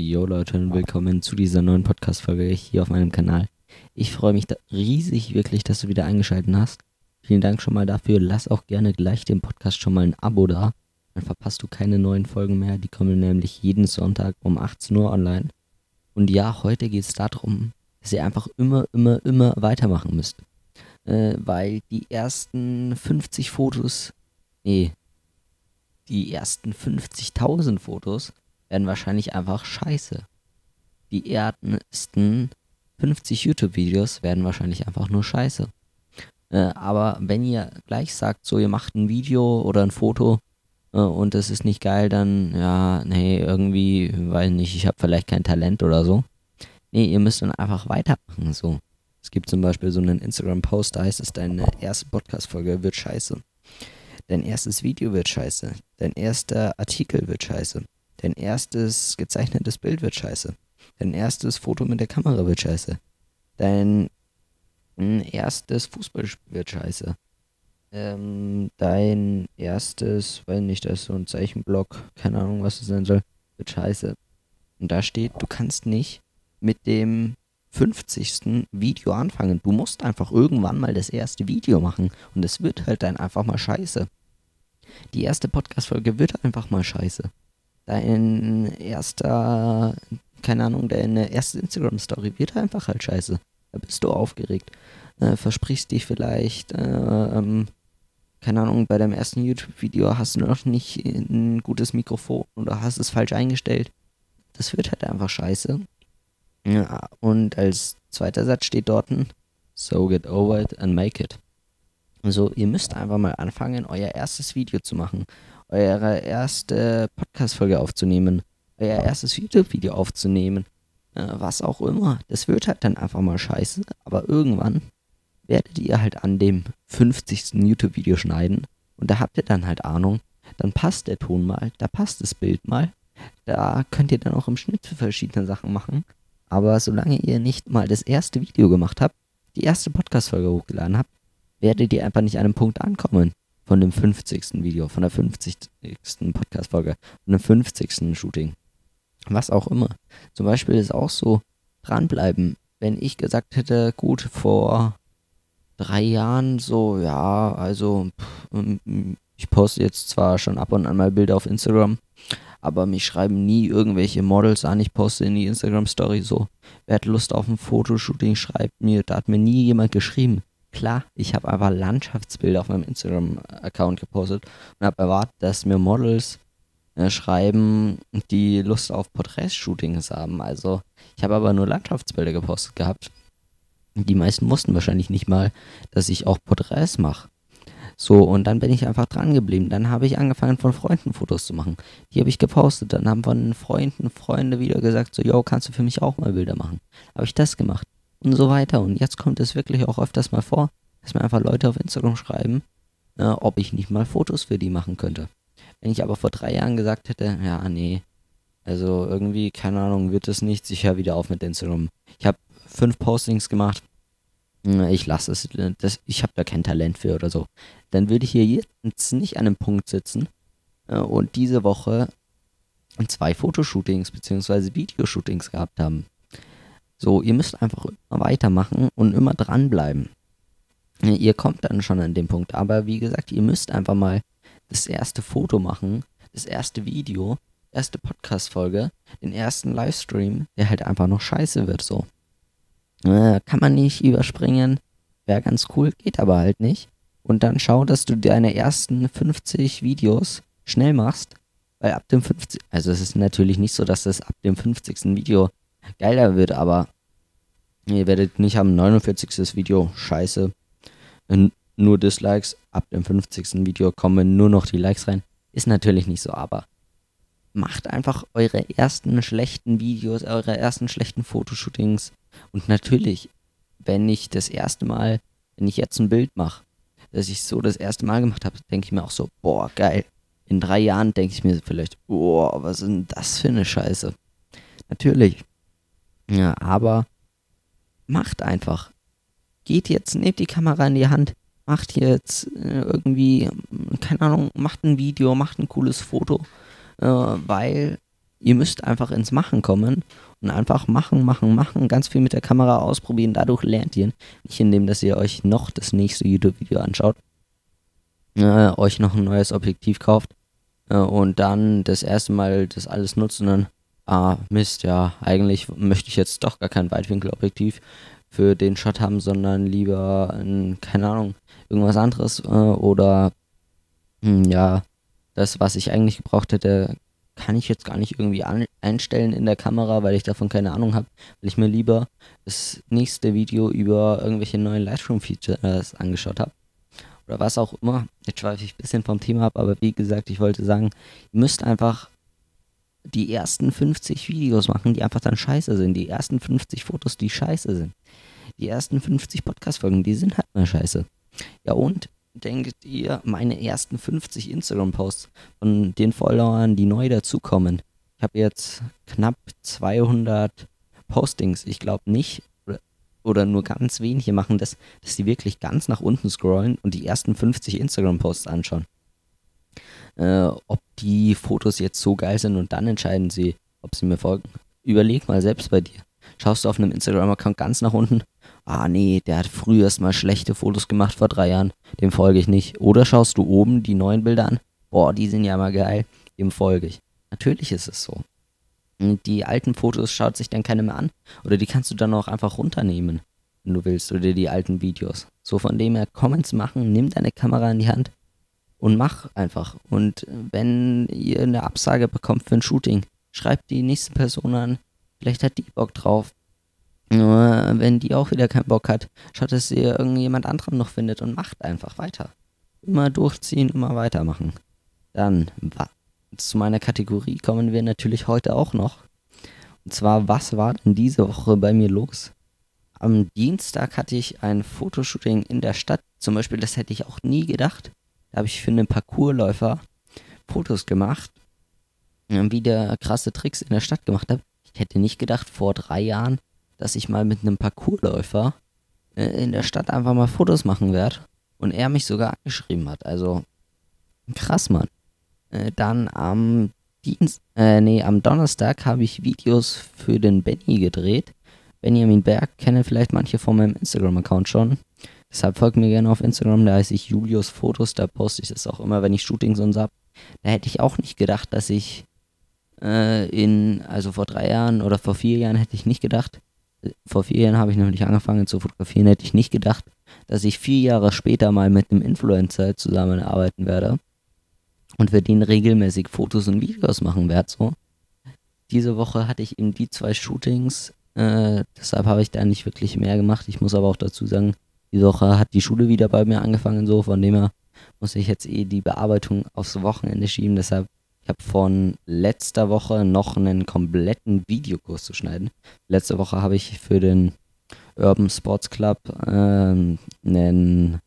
Jo Leute und willkommen zu dieser neuen Podcast-Folge hier auf meinem Kanal. Ich freue mich riesig wirklich, dass du wieder eingeschaltet hast. Vielen Dank schon mal dafür. Lass auch gerne gleich dem Podcast schon mal ein Abo da. Dann verpasst du keine neuen Folgen mehr. Die kommen nämlich jeden Sonntag um 18 Uhr online. Und ja, heute geht es darum, dass ihr einfach immer, immer, immer weitermachen müsst. Äh, weil die ersten 50 Fotos, nee, die ersten 50.000 Fotos werden wahrscheinlich einfach scheiße. Die ersten 50 YouTube-Videos werden wahrscheinlich einfach nur scheiße. Äh, aber wenn ihr gleich sagt, so ihr macht ein Video oder ein Foto äh, und das ist nicht geil, dann ja, nee, irgendwie, weil nicht, ich habe vielleicht kein Talent oder so. Nee, ihr müsst dann einfach weitermachen, so. Es gibt zum Beispiel so einen Instagram-Post, da heißt es, deine erste Podcast-Folge wird scheiße. Dein erstes Video wird scheiße. Dein erster Artikel wird scheiße. Dein erstes gezeichnetes Bild wird scheiße. Dein erstes Foto mit der Kamera wird scheiße. Dein hm, erstes Fußballspiel wird scheiße. Ähm, dein erstes, weil nicht, das ist so ein Zeichenblock, keine Ahnung, was es sein soll, wird scheiße. Und da steht, du kannst nicht mit dem 50. Video anfangen. Du musst einfach irgendwann mal das erste Video machen. Und es wird halt dann einfach mal scheiße. Die erste Podcast-Folge wird einfach mal scheiße. Dein erster, keine Ahnung, deine erste Instagram-Story wird einfach halt scheiße. Da bist du aufgeregt. Äh, versprichst dich vielleicht, äh, ähm, keine Ahnung, bei deinem ersten YouTube-Video hast du noch nicht ein gutes Mikrofon oder hast es falsch eingestellt. Das wird halt einfach scheiße. Ja, und als zweiter Satz steht dort, so get over it and make it. Also ihr müsst einfach mal anfangen, euer erstes Video zu machen, eure erste Podcast-Folge aufzunehmen, euer erstes YouTube-Video aufzunehmen, äh, was auch immer. Das wird halt dann einfach mal scheiße, aber irgendwann werdet ihr halt an dem 50. YouTube-Video schneiden und da habt ihr dann halt Ahnung, dann passt der Ton mal, da passt das Bild mal, da könnt ihr dann auch im Schnitt für verschiedene Sachen machen. Aber solange ihr nicht mal das erste Video gemacht habt, die erste Podcast-Folge hochgeladen habt, werdet ihr einfach nicht an einem Punkt ankommen von dem 50. Video, von der 50. Podcast-Folge, von dem 50. Shooting. Was auch immer. Zum Beispiel ist auch so, dranbleiben. Wenn ich gesagt hätte, gut, vor drei Jahren so, ja, also pff, ich poste jetzt zwar schon ab und an mal Bilder auf Instagram, aber mich schreiben nie irgendwelche Models an. Ich poste in die Instagram-Story so, wer hat Lust auf ein Fotoshooting, schreibt mir. Da hat mir nie jemand geschrieben. Klar, ich habe einfach Landschaftsbilder auf meinem Instagram-Account gepostet und habe erwartet, dass mir Models äh, schreiben, die Lust auf Porträtshootings haben. Also, ich habe aber nur Landschaftsbilder gepostet gehabt. Die meisten wussten wahrscheinlich nicht mal, dass ich auch Porträts mache. So, und dann bin ich einfach dran geblieben. Dann habe ich angefangen, von Freunden Fotos zu machen. Die habe ich gepostet. Dann haben von Freunden Freunde wieder gesagt, so, yo, kannst du für mich auch mal Bilder machen? Habe ich das gemacht. Und so weiter. Und jetzt kommt es wirklich auch öfters mal vor, dass mir einfach Leute auf Instagram schreiben, äh, ob ich nicht mal Fotos für die machen könnte. Wenn ich aber vor drei Jahren gesagt hätte, ja, nee, also irgendwie, keine Ahnung, wird es nichts, ich höre wieder auf mit Instagram. Ich habe fünf Postings gemacht, ich lasse es, das, ich habe da kein Talent für oder so, dann würde ich hier jetzt nicht an einem Punkt sitzen äh, und diese Woche zwei Fotoshootings bzw. Videoshootings gehabt haben. So, ihr müsst einfach immer weitermachen und immer dranbleiben. Ihr kommt dann schon an den Punkt, aber wie gesagt, ihr müsst einfach mal das erste Foto machen, das erste Video, erste Podcast-Folge, den ersten Livestream, der halt einfach noch scheiße wird so. Äh, kann man nicht überspringen. Wäre ganz cool, geht aber halt nicht. Und dann schau, dass du deine ersten 50 Videos schnell machst. Weil ab dem 50. Also es ist natürlich nicht so, dass das ab dem 50. Video geiler wird, aber ihr werdet nicht am 49. Video scheiße. Nur Dislikes. Ab dem 50. Video kommen nur noch die Likes rein. Ist natürlich nicht so, aber macht einfach eure ersten schlechten Videos, eure ersten schlechten Fotoshootings und natürlich, wenn ich das erste Mal, wenn ich jetzt ein Bild mache, dass ich so das erste Mal gemacht habe, denke ich mir auch so, boah, geil. In drei Jahren denke ich mir vielleicht, boah, was ist denn das für eine Scheiße? Natürlich. Ja, aber macht einfach. Geht jetzt, nehmt die Kamera in die Hand, macht jetzt äh, irgendwie, keine Ahnung, macht ein Video, macht ein cooles Foto, äh, weil ihr müsst einfach ins Machen kommen und einfach machen, machen, machen, ganz viel mit der Kamera ausprobieren. Dadurch lernt ihr. Nicht indem, dass ihr euch noch das nächste YouTube-Video anschaut, äh, euch noch ein neues Objektiv kauft äh, und dann das erste Mal das alles nutzt und dann, ah, Mist, ja, eigentlich möchte ich jetzt doch gar kein Weitwinkelobjektiv für den Shot haben, sondern lieber, ein, keine Ahnung, irgendwas anderes äh, oder hm, ja, das, was ich eigentlich gebraucht hätte, kann ich jetzt gar nicht irgendwie an, einstellen in der Kamera, weil ich davon keine Ahnung habe, weil ich mir lieber das nächste Video über irgendwelche neuen Lightroom-Features angeschaut habe. Oder was auch immer. Jetzt schweife ich ein bisschen vom Thema ab, aber wie gesagt, ich wollte sagen, ihr müsst einfach die ersten 50 Videos machen, die einfach dann scheiße sind. Die ersten 50 Fotos, die scheiße sind. Die ersten 50 Podcast-Folgen, die sind halt mal scheiße. Ja, und denkt ihr, meine ersten 50 Instagram-Posts von den Followern, die neu dazukommen? Ich habe jetzt knapp 200 Postings. Ich glaube nicht, oder, nur ganz wenige machen das, dass sie wirklich ganz nach unten scrollen und die ersten 50 Instagram-Posts anschauen. Äh, ob die Fotos jetzt so geil sind und dann entscheiden sie, ob sie mir folgen. Überleg mal selbst bei dir. Schaust du auf einem Instagram-Account ganz nach unten ah nee, der hat früher erst mal schlechte Fotos gemacht vor drei Jahren, dem folge ich nicht. Oder schaust du oben die neuen Bilder an, boah, die sind ja mal geil, dem folge ich. Natürlich ist es so. Die alten Fotos schaut sich dann keiner mehr an. Oder die kannst du dann auch einfach runternehmen, wenn du willst, oder die alten Videos. So von dem her, Comments machen, nimm deine Kamera in die Hand und mach einfach. Und wenn ihr eine Absage bekommt für ein Shooting, schreibt die nächste Person an. Vielleicht hat die Bock drauf. Nur wenn die auch wieder keinen Bock hat, schaut, dass ihr irgendjemand anderen noch findet und macht einfach weiter. Immer durchziehen, immer weitermachen. Dann zu meiner Kategorie kommen wir natürlich heute auch noch. Und zwar, was war denn diese Woche bei mir los? Am Dienstag hatte ich ein Fotoshooting in der Stadt. Zum Beispiel, das hätte ich auch nie gedacht. Da habe ich für einen Parkourläufer Fotos gemacht, wie der krasse Tricks in der Stadt gemacht habe. Ich hätte nicht gedacht, vor drei Jahren dass ich mal mit einem Parkourläufer äh, in der Stadt einfach mal Fotos machen werde. Und er mich sogar angeschrieben hat. Also krass, Mann. Äh, dann am Dienst, äh, nee, am Donnerstag habe ich Videos für den Benny gedreht. Benjamin Berg kennen vielleicht manche von meinem Instagram-Account schon. Deshalb folgt mir gerne auf Instagram, da heiße ich Julius Fotos, da poste ich das auch immer, wenn ich Shootings und so habe. Da hätte ich auch nicht gedacht, dass ich äh, in, also vor drei Jahren oder vor vier Jahren hätte ich nicht gedacht, vor vier Jahren habe ich nämlich angefangen zu fotografieren, hätte ich nicht gedacht, dass ich vier Jahre später mal mit einem Influencer zusammenarbeiten werde und für den regelmäßig Fotos und Videos machen werde. So. Diese Woche hatte ich eben die zwei Shootings, äh, deshalb habe ich da nicht wirklich mehr gemacht. Ich muss aber auch dazu sagen, die Woche hat die Schule wieder bei mir angefangen, so von dem her muss ich jetzt eh die Bearbeitung aufs Wochenende schieben. Deshalb ich habe von letzter Woche noch einen kompletten Videokurs zu schneiden. Letzte Woche habe ich für den Urban Sports Club ähm, einen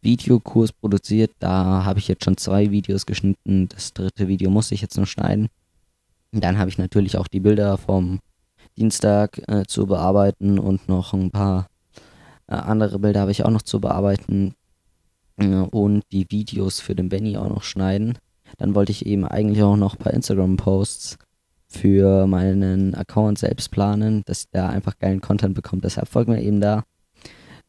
Videokurs produziert. Da habe ich jetzt schon zwei Videos geschnitten. Das dritte Video muss ich jetzt noch schneiden. Dann habe ich natürlich auch die Bilder vom Dienstag äh, zu bearbeiten und noch ein paar äh, andere Bilder habe ich auch noch zu bearbeiten. Äh, und die Videos für den Benny auch noch schneiden. Dann wollte ich eben eigentlich auch noch ein paar Instagram-Posts für meinen Account selbst planen, dass ich da einfach geilen Content bekomme. Deshalb folgt mir eben da.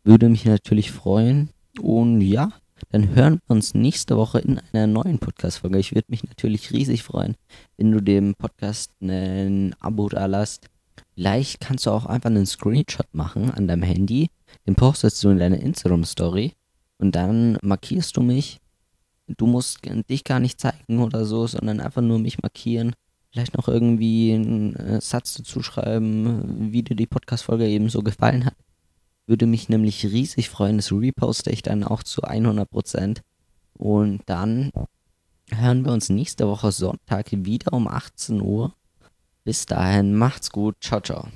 Würde mich natürlich freuen. Und ja, dann hören wir uns nächste Woche in einer neuen Podcast-Folge. Ich würde mich natürlich riesig freuen, wenn du dem Podcast ein Abo da lässt. Vielleicht kannst du auch einfach einen Screenshot machen an deinem Handy. Den postest du in deine Instagram-Story. Und dann markierst du mich du musst dich gar nicht zeigen oder so, sondern einfach nur mich markieren. Vielleicht noch irgendwie einen äh, Satz dazu schreiben, wie dir die Podcast-Folge eben so gefallen hat. Würde mich nämlich riesig freuen. Das reposte ich dann auch zu 100%. Und dann hören wir uns nächste Woche Sonntag wieder um 18 Uhr. Bis dahin, macht's gut. Ciao, ciao.